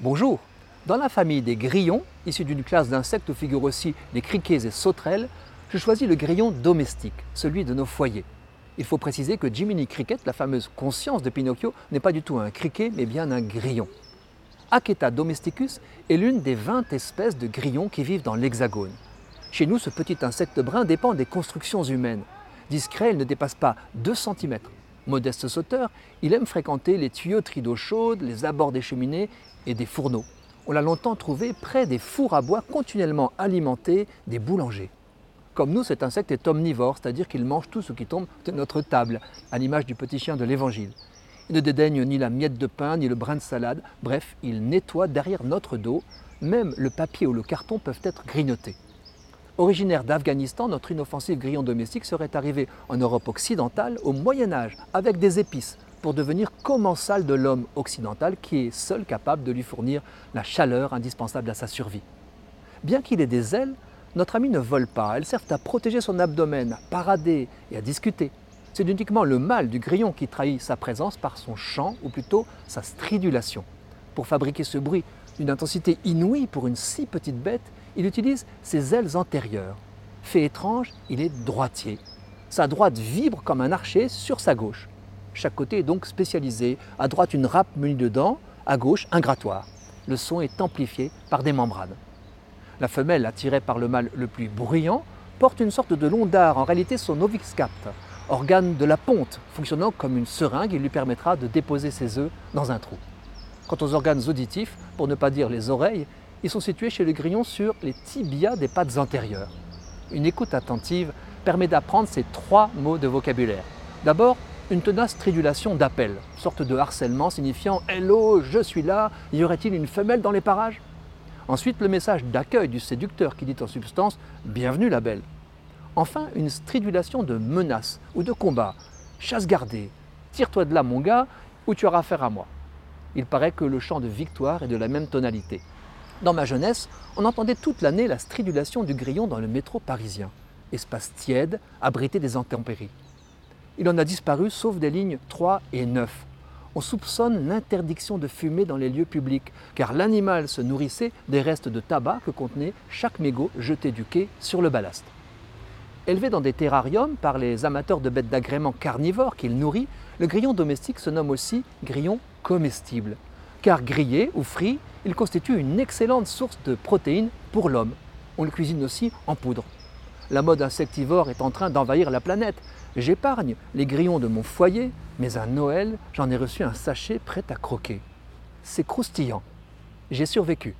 Bonjour Dans la famille des grillons, issus d'une classe d'insectes où figurent aussi les criquets et sauterelles, je choisis le grillon domestique, celui de nos foyers. Il faut préciser que Jiminy Cricket, la fameuse conscience de Pinocchio, n'est pas du tout un criquet, mais bien un grillon. Aketa domesticus est l'une des 20 espèces de grillons qui vivent dans l'Hexagone. Chez nous, ce petit insecte brun dépend des constructions humaines. Discret, il ne dépasse pas 2 cm. Modeste sauteur, il aime fréquenter les tuyauteries d'eau chaude, les abords des cheminées et des fourneaux. On l'a longtemps trouvé près des fours à bois continuellement alimentés des boulangers. Comme nous, cet insecte est omnivore, c'est-à-dire qu'il mange tout ce qui tombe de notre table, à l'image du petit chien de l'Évangile. Il ne dédaigne ni la miette de pain, ni le brin de salade, bref, il nettoie derrière notre dos, même le papier ou le carton peuvent être grignotés. Originaire d'Afghanistan, notre inoffensive grillon domestique serait arrivé en Europe occidentale au Moyen Âge avec des épices pour devenir commensal de l'homme occidental qui est seul capable de lui fournir la chaleur indispensable à sa survie. Bien qu'il ait des ailes, notre ami ne vole pas, elles servent à protéger son abdomen, à parader et à discuter. C'est uniquement le mâle du grillon qui trahit sa présence par son chant, ou plutôt sa stridulation. Pour fabriquer ce bruit d'une intensité inouïe pour une si petite bête, il utilise ses ailes antérieures. Fait étrange, il est droitier. Sa droite vibre comme un archer sur sa gauche. Chaque côté est donc spécialisé. À droite, une râpe munie de dents, à gauche, un grattoir. Le son est amplifié par des membranes. La femelle, attirée par le mâle le plus bruyant, porte une sorte de long dard, en réalité son ovixcapt, organe de la ponte, fonctionnant comme une seringue et lui permettra de déposer ses œufs dans un trou. Quant aux organes auditifs, pour ne pas dire les oreilles, ils sont situés chez le grillon sur les tibias des pattes antérieures. Une écoute attentive permet d'apprendre ces trois mots de vocabulaire. D'abord, une tenace stridulation d'appel, sorte de harcèlement signifiant Hello, je suis là, y aurait-il une femelle dans les parages? Ensuite, le message d'accueil du séducteur qui dit en substance Bienvenue la belle. Enfin, une stridulation de menace ou de combat. Chasse gardée, tire-toi de là mon gars, ou tu auras affaire à moi. Il paraît que le chant de victoire est de la même tonalité. Dans ma jeunesse, on entendait toute l'année la stridulation du grillon dans le métro parisien. Espace tiède, abrité des intempéries. Il en a disparu sauf des lignes 3 et 9. On soupçonne l'interdiction de fumer dans les lieux publics, car l'animal se nourrissait des restes de tabac que contenait chaque mégot jeté du quai sur le ballast. Élevé dans des terrariums par les amateurs de bêtes d'agrément carnivores qu'il nourrit, le grillon domestique se nomme aussi grillon comestible, car grillé ou frit, il constitue une excellente source de protéines pour l'homme. On le cuisine aussi en poudre. La mode insectivore est en train d'envahir la planète. J'épargne les grillons de mon foyer, mais à Noël, j'en ai reçu un sachet prêt à croquer. C'est croustillant. J'ai survécu.